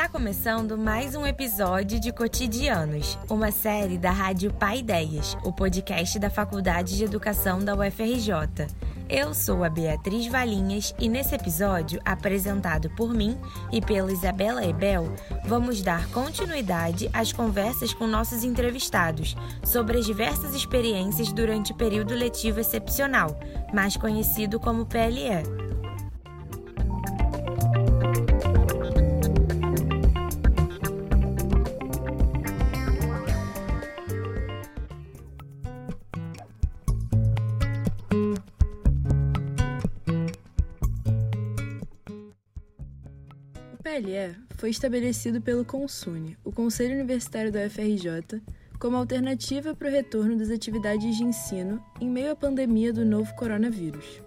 Está começando mais um episódio de Cotidianos, uma série da Rádio Pai Ideias, o podcast da Faculdade de Educação da UFRJ. Eu sou a Beatriz Valinhas e nesse episódio, apresentado por mim e pela Isabela Ebel, vamos dar continuidade às conversas com nossos entrevistados sobre as diversas experiências durante o período letivo excepcional, mais conhecido como PLE. PLE foi estabelecido pelo CONSUNE, o Conselho Universitário da UFRJ, como alternativa para o retorno das atividades de ensino em meio à pandemia do novo coronavírus.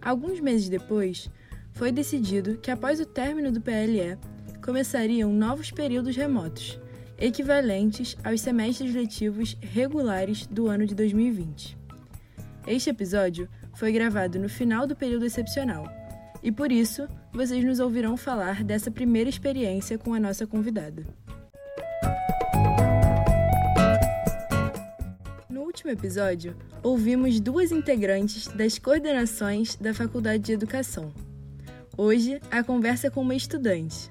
Alguns meses depois, foi decidido que após o término do PLE, começariam novos períodos remotos, equivalentes aos semestres letivos regulares do ano de 2020. Este episódio foi gravado no final do período excepcional e por isso vocês nos ouvirão falar dessa primeira experiência com a nossa convidada. No último episódio, ouvimos duas integrantes das coordenações da Faculdade de Educação. Hoje, a conversa com uma estudante.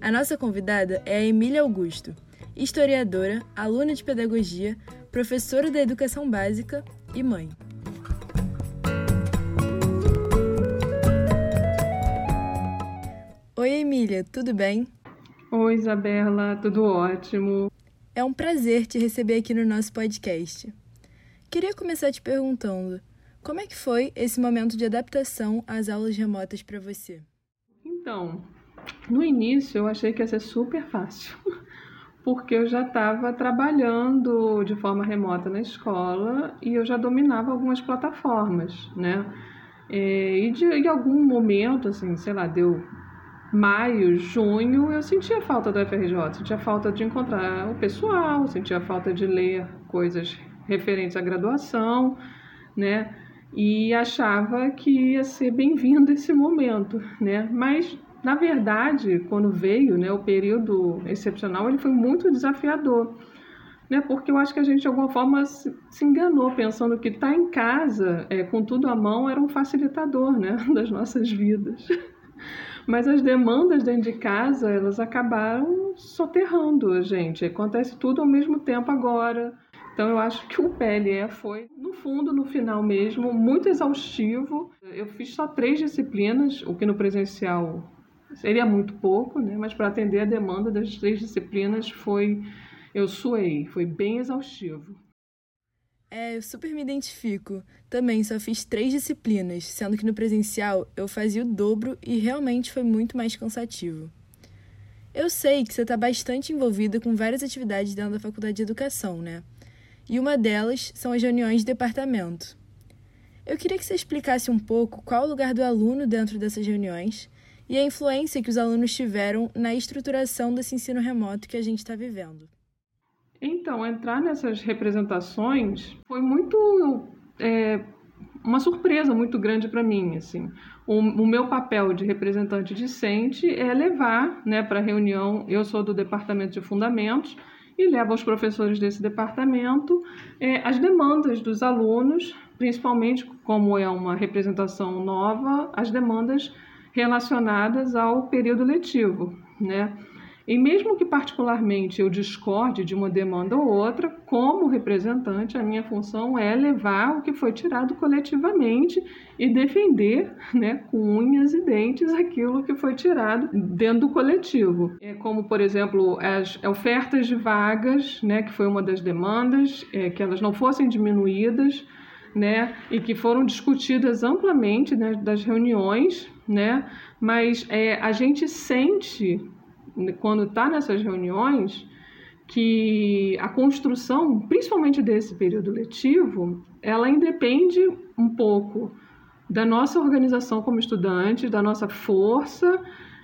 A nossa convidada é a Emília Augusto, historiadora, aluna de pedagogia, professora da educação básica e mãe. Oi, Emília, tudo bem? Oi, Isabela, tudo ótimo. É um prazer te receber aqui no nosso podcast. Queria começar te perguntando: como é que foi esse momento de adaptação às aulas remotas para você? Então, no início eu achei que ia ser super fácil, porque eu já estava trabalhando de forma remota na escola e eu já dominava algumas plataformas, né? E de, em algum momento, assim, sei lá, deu maio, junho, eu sentia falta do FRJ, sentia falta de encontrar o pessoal, sentia falta de ler coisas referentes à graduação, né? E achava que ia ser bem-vindo esse momento, né? Mas na verdade, quando veio, né, o período excepcional, ele foi muito desafiador, né? Porque eu acho que a gente de alguma forma se, se enganou pensando que estar tá em casa, é, com tudo à mão, era um facilitador, né, das nossas vidas. Mas as demandas dentro de casa, elas acabaram soterrando a gente. Acontece tudo ao mesmo tempo agora. Então eu acho que o PLE foi, no fundo, no final mesmo, muito exaustivo. Eu fiz só três disciplinas, o que no presencial seria muito pouco, né? Mas para atender a demanda das três disciplinas foi eu suei, foi bem exaustivo. É, eu super me identifico. Também só fiz três disciplinas, sendo que no presencial eu fazia o dobro e realmente foi muito mais cansativo. Eu sei que você está bastante envolvida com várias atividades dentro da faculdade de educação, né? E uma delas são as reuniões de departamento. Eu queria que você explicasse um pouco qual o lugar do aluno dentro dessas reuniões e a influência que os alunos tiveram na estruturação desse ensino remoto que a gente está vivendo. Então, entrar nessas representações foi muito é, uma surpresa muito grande para mim. Assim, o, o, meu papel de representante discente é levar, né, para reunião. Eu sou do departamento de fundamentos e levo aos professores desse departamento é, as demandas dos alunos, principalmente como é uma representação nova, as demandas relacionadas ao período letivo, né? E mesmo que particularmente eu discorde de uma demanda ou outra, como representante, a minha função é levar o que foi tirado coletivamente e defender, né, com unhas e dentes, aquilo que foi tirado dentro do coletivo. É como, por exemplo, as ofertas de vagas, né, que foi uma das demandas, é, que elas não fossem diminuídas, né, e que foram discutidas amplamente né, das reuniões, né, mas é, a gente sente quando está nessas reuniões, que a construção, principalmente desse período letivo, ela independe um pouco da nossa organização como estudantes, da nossa força,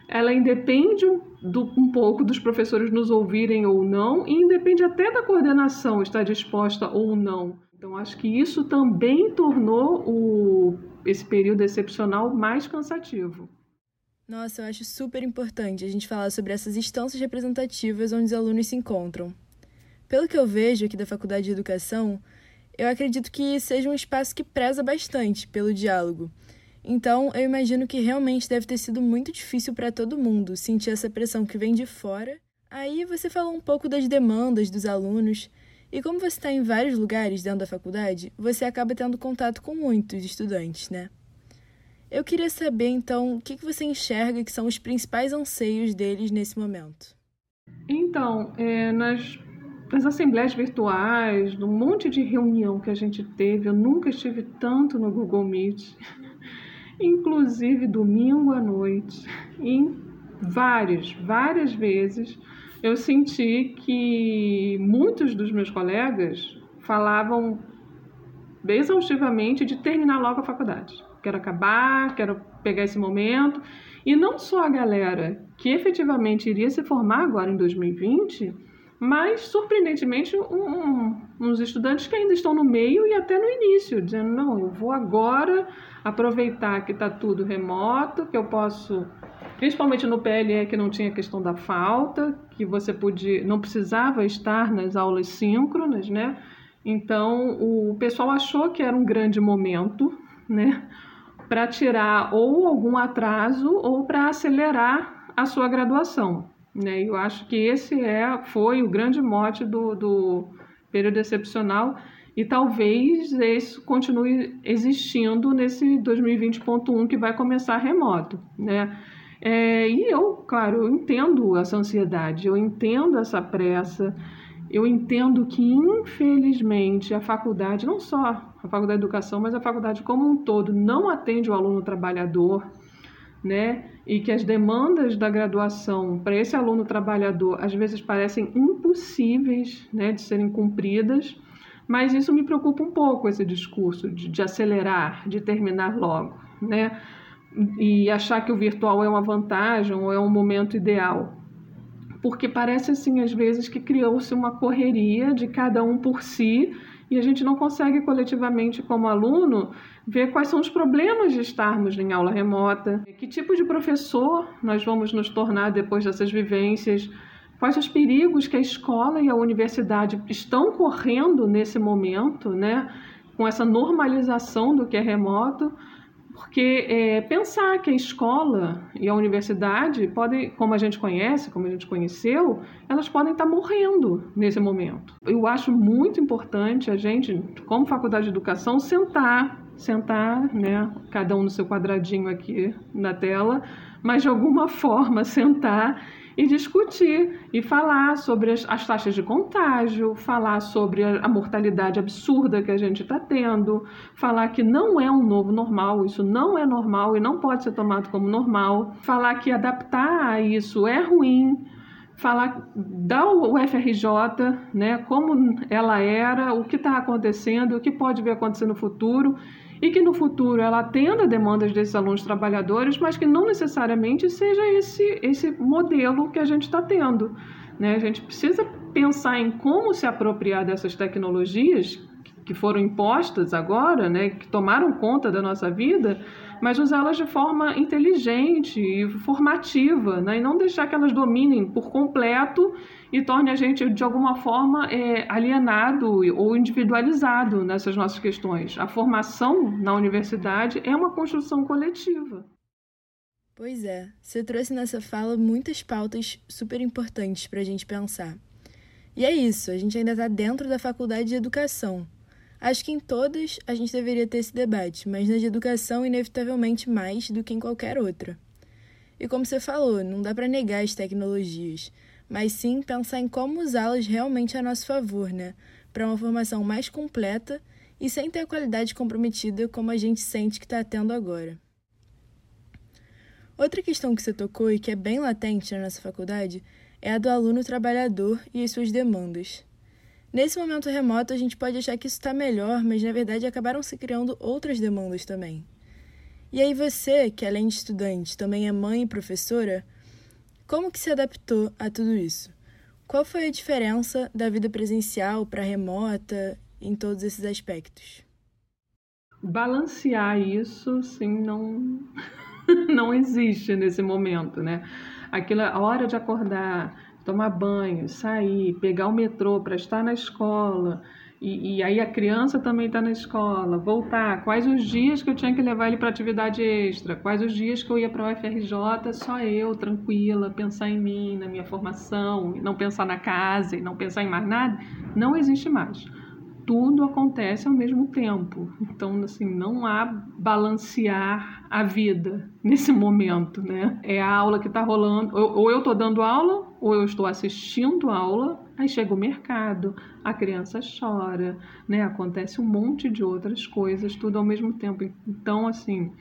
ela independe do, um pouco dos professores nos ouvirem ou não, e independe até da coordenação estar disposta ou não. Então, acho que isso também tornou o, esse período excepcional mais cansativo. Nossa, eu acho super importante a gente falar sobre essas instâncias representativas onde os alunos se encontram. Pelo que eu vejo aqui da Faculdade de Educação, eu acredito que seja um espaço que preza bastante pelo diálogo. Então, eu imagino que realmente deve ter sido muito difícil para todo mundo sentir essa pressão que vem de fora. Aí você falou um pouco das demandas dos alunos, e como você está em vários lugares dentro da faculdade, você acaba tendo contato com muitos estudantes, né? Eu queria saber, então, o que você enxerga que são os principais anseios deles nesse momento. Então, é, nas, nas assembleias virtuais, no monte de reunião que a gente teve, eu nunca estive tanto no Google Meet, inclusive domingo à noite, em várias, várias vezes eu senti que muitos dos meus colegas falavam exaustivamente de terminar logo a faculdade quero acabar, quero pegar esse momento. E não só a galera que efetivamente iria se formar agora em 2020, mas surpreendentemente um, uns estudantes que ainda estão no meio e até no início, dizendo: não, eu vou agora aproveitar que está tudo remoto, que eu posso. Principalmente no PLE que não tinha questão da falta, que você podia, não precisava estar nas aulas síncronas, né? Então o pessoal achou que era um grande momento, né? Para tirar ou algum atraso ou para acelerar a sua graduação. Né? Eu acho que esse é, foi o grande mote do, do período excepcional e talvez isso continue existindo nesse 2020.1 que vai começar remoto. Né? É, e eu, claro, eu entendo essa ansiedade, eu entendo essa pressa, eu entendo que, infelizmente, a faculdade, não só a faculdade de educação, mas a faculdade como um todo, não atende o aluno trabalhador, né? E que as demandas da graduação para esse aluno trabalhador às vezes parecem impossíveis, né, de serem cumpridas. Mas isso me preocupa um pouco esse discurso de, de acelerar, de terminar logo, né? E achar que o virtual é uma vantagem ou é um momento ideal porque parece assim às vezes que criou-se uma correria de cada um por si e a gente não consegue coletivamente como aluno ver quais são os problemas de estarmos em aula remota, que tipo de professor nós vamos nos tornar depois dessas vivências, quais os perigos que a escola e a universidade estão correndo nesse momento, né, com essa normalização do que é remoto porque é, pensar que a escola e a universidade podem, como a gente conhece, como a gente conheceu, elas podem estar morrendo nesse momento. Eu acho muito importante a gente, como faculdade de educação, sentar, sentar, né, cada um no seu quadradinho aqui na tela, mas de alguma forma sentar e discutir e falar sobre as, as taxas de contágio, falar sobre a, a mortalidade absurda que a gente está tendo, falar que não é um novo normal, isso não é normal e não pode ser tomado como normal, falar que adaptar a isso é ruim, falar da UFRJ, né, como ela era, o que está acontecendo, o que pode vir acontecer no futuro e que no futuro ela atenda demandas desses alunos trabalhadores, mas que não necessariamente seja esse, esse modelo que a gente está tendo. Né? A gente precisa pensar em como se apropriar dessas tecnologias que foram impostas agora, né, que tomaram conta da nossa vida, mas usá-las de forma inteligente e formativa, né, e não deixar que elas dominem por completo e torne a gente, de alguma forma, é, alienado ou individualizado nessas nossas questões. A formação na universidade é uma construção coletiva. Pois é, você trouxe nessa fala muitas pautas super importantes para a gente pensar. E é isso, a gente ainda está dentro da faculdade de educação. Acho que em todas a gente deveria ter esse debate, mas na de educação, inevitavelmente mais do que em qualquer outra. E como você falou, não dá para negar as tecnologias, mas sim pensar em como usá-las realmente a nosso favor, né? Para uma formação mais completa e sem ter a qualidade comprometida como a gente sente que está tendo agora. Outra questão que você tocou e que é bem latente na nossa faculdade é a do aluno trabalhador e as suas demandas. Nesse momento remoto, a gente pode achar que isso está melhor, mas na verdade acabaram se criando outras demandas também. E aí você, que além de estudante também é mãe e professora, como que se adaptou a tudo isso? Qual foi a diferença da vida presencial para remota em todos esses aspectos? Balancear isso, sim, não não existe nesse momento, né? Aquilo, a hora de acordar, tomar banho, sair, pegar o metrô para estar na escola, e, e, aí a criança também está na escola, voltar, quais os dias que eu tinha que levar ele para atividade extra, quais os dias que eu ia para o UFRJ, só eu, tranquila, pensar em mim, na minha formação, não pensar na casa não pensar em mais nada, não existe mais. Tudo acontece ao mesmo tempo. Então, assim, não há balancear a vida nesse momento, né? É a aula que está rolando, ou eu estou dando aula, ou eu estou assistindo aula, aí chega o mercado, a criança chora, né? Acontece um monte de outras coisas, tudo ao mesmo tempo. Então, assim,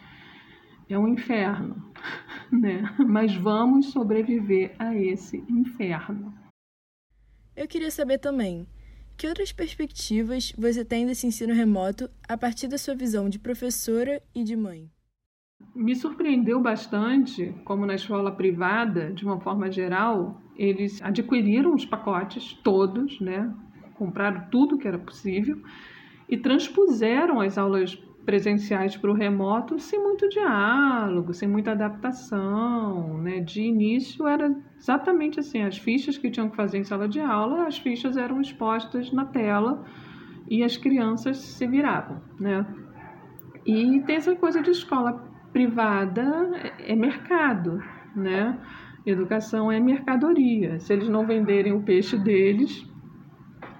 é um inferno, né? Mas vamos sobreviver a esse inferno. Eu queria saber também que outras perspectivas você tem desse ensino remoto a partir da sua visão de professora e de mãe? Me surpreendeu bastante como na escola privada, de uma forma geral, eles adquiriram os pacotes todos, né? Compraram tudo que era possível e transpuseram as aulas presenciais para o remoto sem muito diálogo, sem muita adaptação, né? De início era exatamente assim, as fichas que tinham que fazer em sala de aula, as fichas eram expostas na tela e as crianças se viravam, né? E tem essa coisa de escola privada é mercado, né? Educação é mercadoria. Se eles não venderem o peixe deles,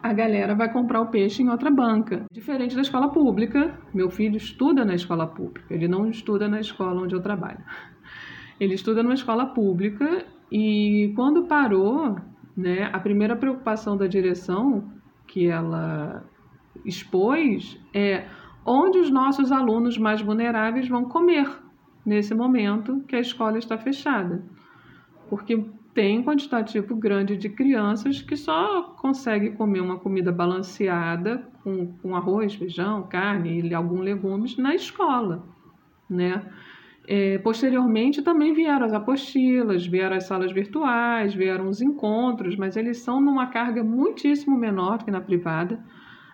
a galera vai comprar o peixe em outra banca. Diferente da escola pública, meu filho estuda na escola pública, ele não estuda na escola onde eu trabalho. Ele estuda numa escola pública e quando parou, né, a primeira preocupação da direção que ela expôs é onde os nossos alunos mais vulneráveis vão comer nesse momento que a escola está fechada. Porque tem um quantitativo grande de crianças que só conseguem comer uma comida balanceada com, com arroz, feijão, carne e alguns legumes na escola, né? É, posteriormente também vieram as apostilas, vieram as salas virtuais, vieram os encontros, mas eles são numa carga muitíssimo menor do que na privada.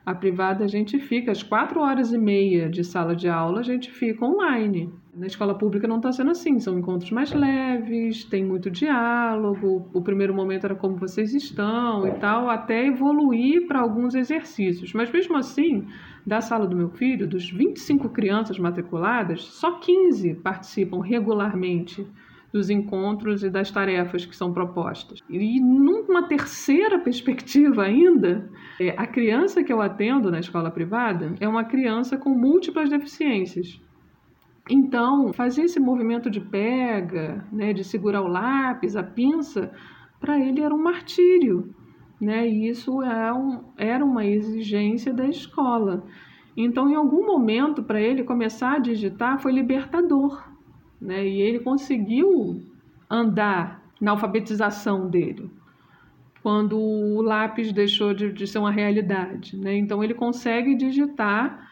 A privada a gente fica às quatro horas e meia de sala de aula, a gente fica online. Na escola pública não está sendo assim, são encontros mais leves, tem muito diálogo. O primeiro momento era como vocês estão e tal, até evoluir para alguns exercícios. Mas mesmo assim, da sala do meu filho, dos 25 crianças matriculadas, só 15 participam regularmente dos encontros e das tarefas que são propostas. E numa terceira perspectiva ainda, é, a criança que eu atendo na escola privada é uma criança com múltiplas deficiências. Então, fazer esse movimento de pega, né, de segurar o lápis, a pinça, para ele era um martírio. Né? E isso é um, era uma exigência da escola. Então, em algum momento, para ele começar a digitar foi libertador. Né? E ele conseguiu andar na alfabetização dele quando o lápis deixou de, de ser uma realidade. Né? Então, ele consegue digitar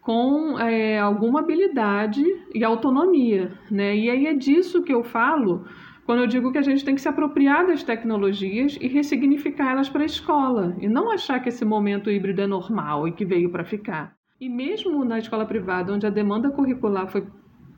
com é, alguma habilidade e autonomia, né? E aí é disso que eu falo quando eu digo que a gente tem que se apropriar das tecnologias e ressignificar elas para a escola e não achar que esse momento híbrido é normal e que veio para ficar. E mesmo na escola privada, onde a demanda curricular foi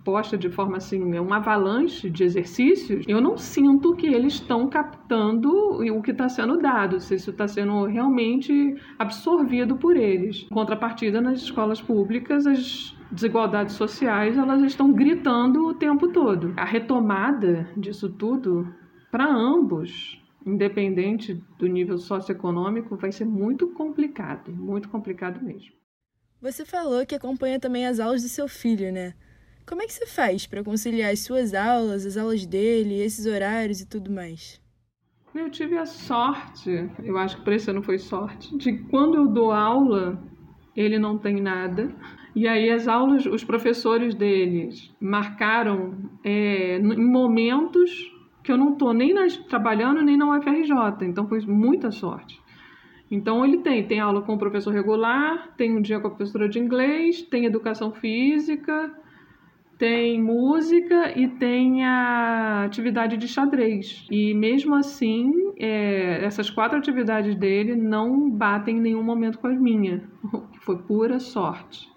posta de forma assim, um avalanche de exercícios, eu não sinto que eles estão captando o que está sendo dado, se isso está sendo realmente absorvido por eles. Em contrapartida, nas escolas públicas, as desigualdades sociais elas estão gritando o tempo todo. A retomada disso tudo para ambos independente do nível socioeconômico, vai ser muito complicado, muito complicado mesmo. Você falou que acompanha também as aulas do seu filho, né? Como é que você faz para conciliar as suas aulas, as aulas dele, esses horários e tudo mais? Eu tive a sorte, eu acho que para esse ano foi sorte, de quando eu dou aula, ele não tem nada. E aí as aulas, os professores deles marcaram é, em momentos que eu não estou nem nas, trabalhando nem na UFRJ, então foi muita sorte. Então ele tem, tem aula com o professor regular, tem um dia com a professora de inglês, tem educação física, tem música e tem a atividade de xadrez. E mesmo assim, é, essas quatro atividades dele não batem em nenhum momento com as minhas, foi pura sorte.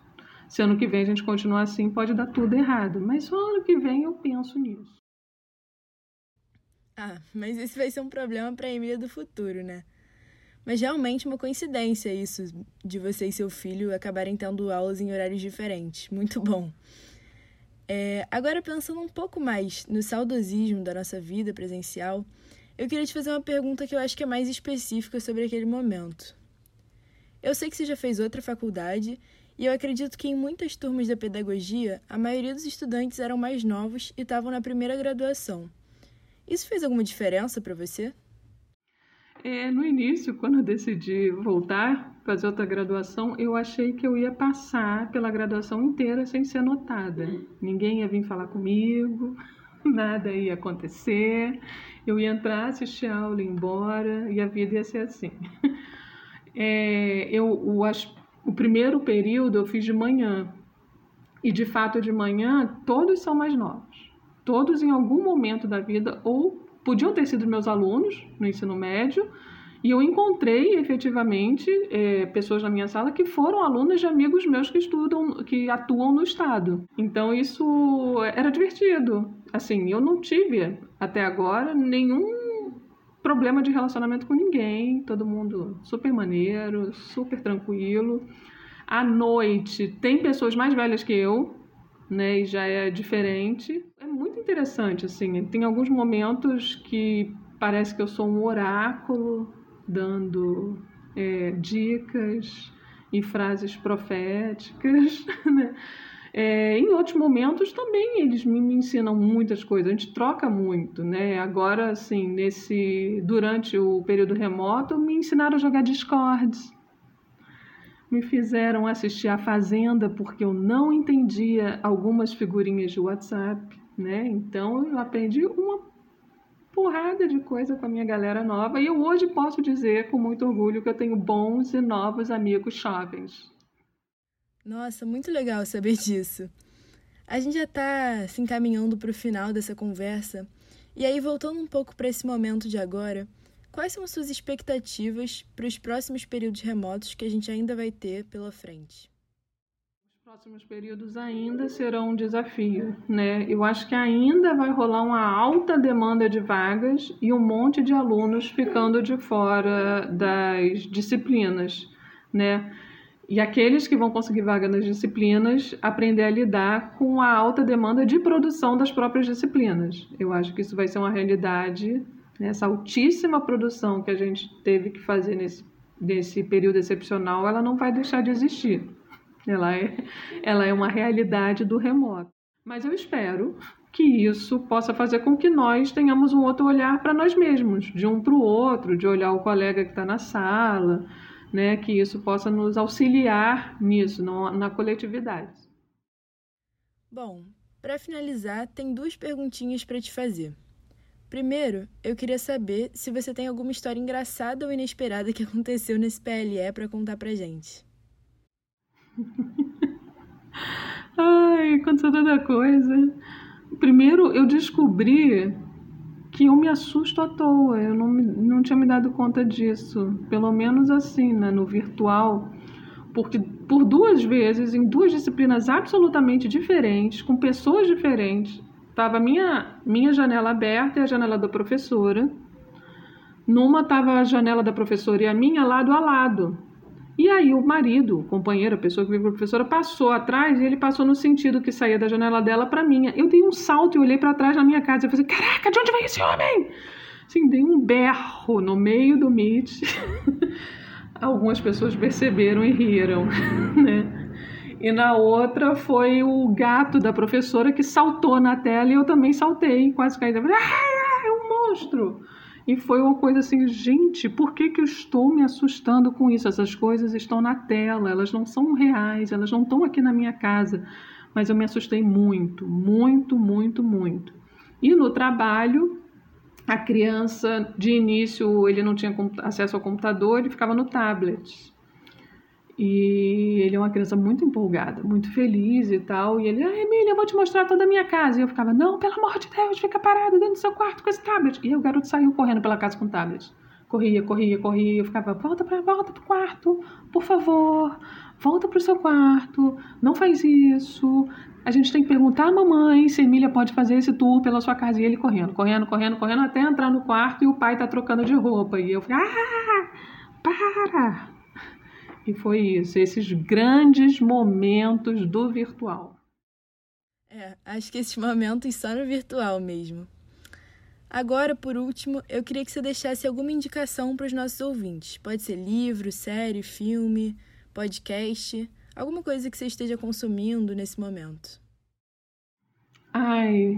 Se ano que vem a gente continuar assim, pode dar tudo errado. Mas só ano que vem eu penso nisso. Ah, mas esse vai ser um problema para a Emília do futuro, né? Mas realmente uma coincidência isso de você e seu filho acabarem tendo aulas em horários diferentes. Muito bom. É, agora, pensando um pouco mais no saudosismo da nossa vida presencial, eu queria te fazer uma pergunta que eu acho que é mais específica sobre aquele momento. Eu sei que você já fez outra faculdade e eu acredito que em muitas turmas da pedagogia, a maioria dos estudantes eram mais novos e estavam na primeira graduação. Isso fez alguma diferença para você? É, no início, quando eu decidi voltar, fazer outra graduação, eu achei que eu ia passar pela graduação inteira sem ser notada. Ninguém ia vir falar comigo, nada ia acontecer. Eu ia entrar, assistir a aula, ir embora e a vida ia ser assim. É, eu, o, o primeiro período eu fiz de manhã. E de fato, de manhã, todos são mais novos. Todos, em algum momento da vida, ou podiam ter sido meus alunos no ensino médio, e eu encontrei efetivamente é, pessoas na minha sala que foram alunas de amigos meus que estudam, que atuam no estado. Então isso era divertido. Assim, eu não tive até agora nenhum problema de relacionamento com ninguém. Todo mundo super maneiro, super tranquilo. À noite tem pessoas mais velhas que eu, né? E já é diferente. Muito interessante, assim. Tem alguns momentos que parece que eu sou um oráculo dando é, dicas e frases proféticas, né? É, em outros momentos também eles me, me, ensinam muitas coisas, a gente troca muito, né? Agora, assim, nesse durante o período remoto, me ensinaram a jogar Discord, me fizeram assistir a Fazenda porque eu não entendia algumas figurinhas de WhatsApp, né? Então eu aprendi uma porrada de coisa com a minha galera nova e eu hoje posso dizer com muito orgulho que eu tenho bons e novos amigos jovens. Nossa, muito legal saber disso. A gente já está se encaminhando para o final dessa conversa e aí voltando um pouco para esse momento de agora, quais são suas expectativas para os próximos períodos remotos que a gente ainda vai ter pela frente? Próximos períodos ainda serão um desafio, né? Eu acho que ainda vai rolar uma alta demanda de vagas e um monte de alunos ficando de fora das disciplinas, né? E aqueles que vão conseguir vaga nas disciplinas aprender a lidar com a alta demanda de produção das próprias disciplinas. Eu acho que isso vai ser uma realidade, né? essa altíssima produção que a gente teve que fazer nesse, nesse período excepcional, ela não vai deixar de existir. Ela é, ela é uma realidade do remoto. Mas eu espero que isso possa fazer com que nós tenhamos um outro olhar para nós mesmos, de um para o outro, de olhar o colega que está na sala, né? Que isso possa nos auxiliar nisso, na coletividade. Bom, para finalizar, tem duas perguntinhas para te fazer. Primeiro, eu queria saber se você tem alguma história engraçada ou inesperada que aconteceu nesse PLE para contar para gente. Ai, aconteceu tanta coisa. Primeiro, eu descobri que eu me assusto à toa. Eu não, não tinha me dado conta disso. Pelo menos assim, né, no virtual. Porque por duas vezes, em duas disciplinas absolutamente diferentes, com pessoas diferentes, estava minha, minha janela aberta e a janela da professora. Numa estava a janela da professora e a minha lado a lado. E aí o marido, o companheiro, a pessoa que vive com a professora, passou atrás e ele passou no sentido que saía da janela dela para minha. Eu dei um salto e olhei para trás na minha casa e falei: "Caraca, de onde vem esse homem?" Assim, dei um berro no meio do Meet. Algumas pessoas perceberam e riram, né? E na outra foi o gato da professora que saltou na tela e eu também saltei, quase caí. Ah, é um monstro! E foi uma coisa assim, gente, por que, que eu estou me assustando com isso? Essas coisas estão na tela, elas não são reais, elas não estão aqui na minha casa. Mas eu me assustei muito, muito, muito, muito. E no trabalho, a criança, de início, ele não tinha acesso ao computador, ele ficava no tablet. E ele é uma criança muito empolgada, muito feliz e tal. E ele, ah, Emília, eu vou te mostrar toda a minha casa. E eu ficava, não, pelo amor de Deus, fica parado dentro do seu quarto com esse tablet. E o garoto saiu correndo pela casa com o tablet. Corria, corria, corria. Eu ficava, volta para volta quarto, por favor, volta para o seu quarto, não faz isso. A gente tem que perguntar à mamãe se Emília pode fazer esse tour pela sua casa. E ele correndo, correndo, correndo, correndo, até entrar no quarto e o pai tá trocando de roupa. E eu ah, para! E foi isso, esses grandes momentos do virtual. É, acho que esses momentos só no virtual mesmo. Agora, por último, eu queria que você deixasse alguma indicação para os nossos ouvintes. Pode ser livro, série, filme, podcast, alguma coisa que você esteja consumindo nesse momento. Ai,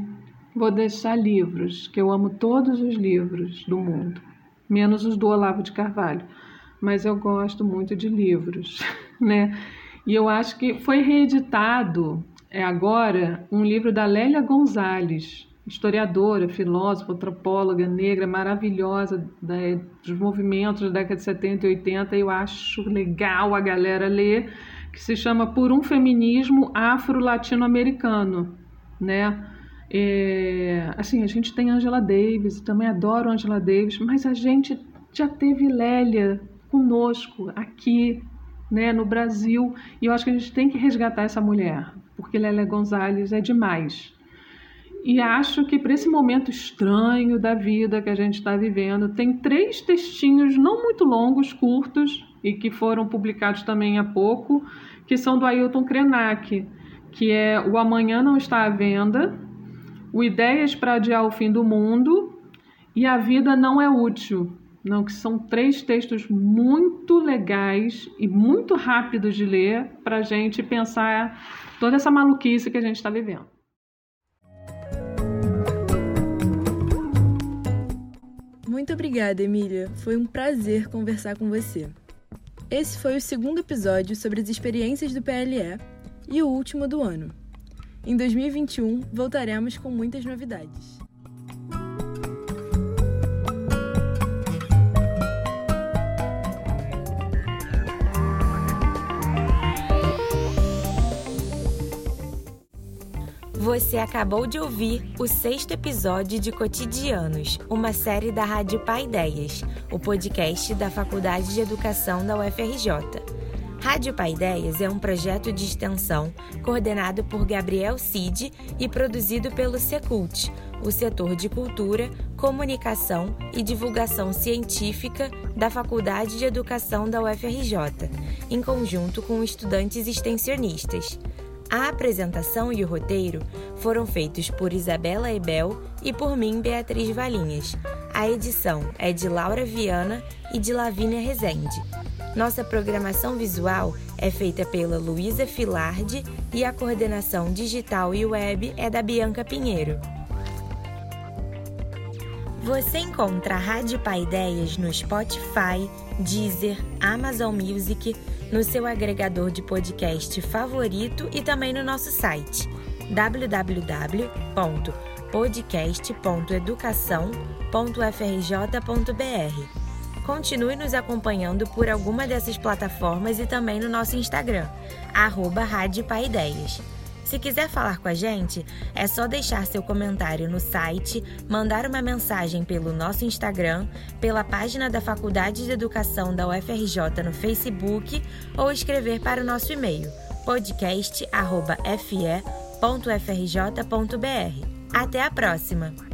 vou deixar livros, que eu amo todos os livros do mundo, menos os do Olavo de Carvalho, mas eu gosto muito de livros, né? E eu acho que foi reeditado é agora um livro da Lélia Gonzalez, historiadora, filósofa, antropóloga negra, maravilhosa da, dos movimentos da década de 70 e 80. Eu acho legal a galera ler, que se chama Por um Feminismo Afro-Latino-Americano, né? É, assim, a gente tem Angela Davis, também adoro Angela Davis, mas a gente já teve Lélia conosco aqui, né, no Brasil, e eu acho que a gente tem que resgatar essa mulher, porque Lélia Gonzalez é demais. E acho que para esse momento estranho da vida que a gente está vivendo, tem três textinhos não muito longos, curtos, e que foram publicados também há pouco, que são do Ailton Krenak, que é O Amanhã Não Está à Venda, O Ideias para Adiar o Fim do Mundo e A Vida Não é Útil. Não, que são três textos muito legais e muito rápidos de ler para a gente pensar toda essa maluquice que a gente está vivendo. Muito obrigada, Emília. Foi um prazer conversar com você. Esse foi o segundo episódio sobre as experiências do PLE e o último do ano. Em 2021, voltaremos com muitas novidades. Você acabou de ouvir o sexto episódio de Cotidianos, uma série da Rádio Pai Ideias, o podcast da Faculdade de Educação da UFRJ. Rádio Pai Ideias é um projeto de extensão coordenado por Gabriel Cid e produzido pelo Secult, o setor de cultura, comunicação e divulgação científica da Faculdade de Educação da UFRJ, em conjunto com estudantes extensionistas. A apresentação e o roteiro foram feitos por Isabela Ebel e por mim, Beatriz Valinhas. A edição é de Laura Viana e de Lavínia Rezende. Nossa programação visual é feita pela Luísa Filardi e a coordenação digital e web é da Bianca Pinheiro. Você encontra a Rádio Paideias no Spotify, Deezer, Amazon Music, no seu agregador de podcast favorito e também no nosso site www.podcast.educação.frj.br. Continue nos acompanhando por alguma dessas plataformas e também no nosso Instagram, arroba Rádio Paideias. Se quiser falar com a gente, é só deixar seu comentário no site, mandar uma mensagem pelo nosso Instagram, pela página da Faculdade de Educação da UFRJ no Facebook ou escrever para o nosso e-mail podcast@fe.frj.br. Até a próxima!